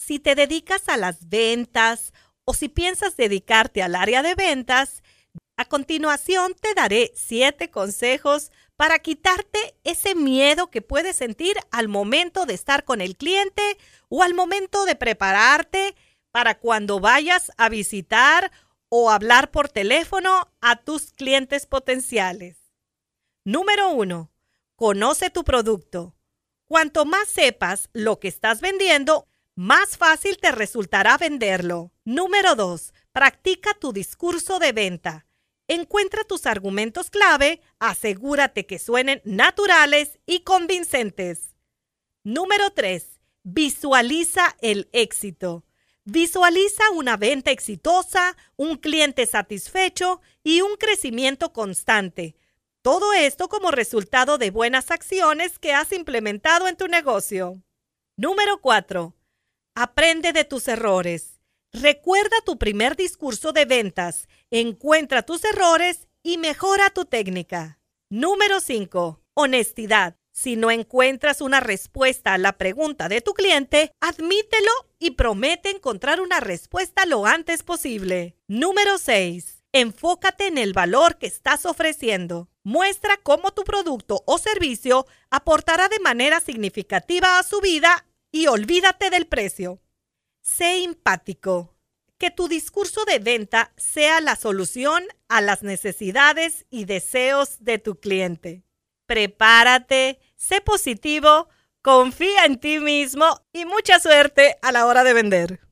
Si te dedicas a las ventas o si piensas dedicarte al área de ventas, a continuación te daré siete consejos para quitarte ese miedo que puedes sentir al momento de estar con el cliente o al momento de prepararte para cuando vayas a visitar o hablar por teléfono a tus clientes potenciales. Número 1. Conoce tu producto. Cuanto más sepas lo que estás vendiendo, más fácil te resultará venderlo. Número 2. Practica tu discurso de venta. Encuentra tus argumentos clave, asegúrate que suenen naturales y convincentes. Número 3. Visualiza el éxito. Visualiza una venta exitosa, un cliente satisfecho y un crecimiento constante. Todo esto como resultado de buenas acciones que has implementado en tu negocio. Número 4. Aprende de tus errores. Recuerda tu primer discurso de ventas, encuentra tus errores y mejora tu técnica. Número 5. Honestidad. Si no encuentras una respuesta a la pregunta de tu cliente, admítelo y promete encontrar una respuesta lo antes posible. Número 6. Enfócate en el valor que estás ofreciendo. Muestra cómo tu producto o servicio aportará de manera significativa a su vida y olvídate del precio. Sé empático. Que tu discurso de venta sea la solución a las necesidades y deseos de tu cliente. Prepárate, sé positivo, confía en ti mismo y mucha suerte a la hora de vender.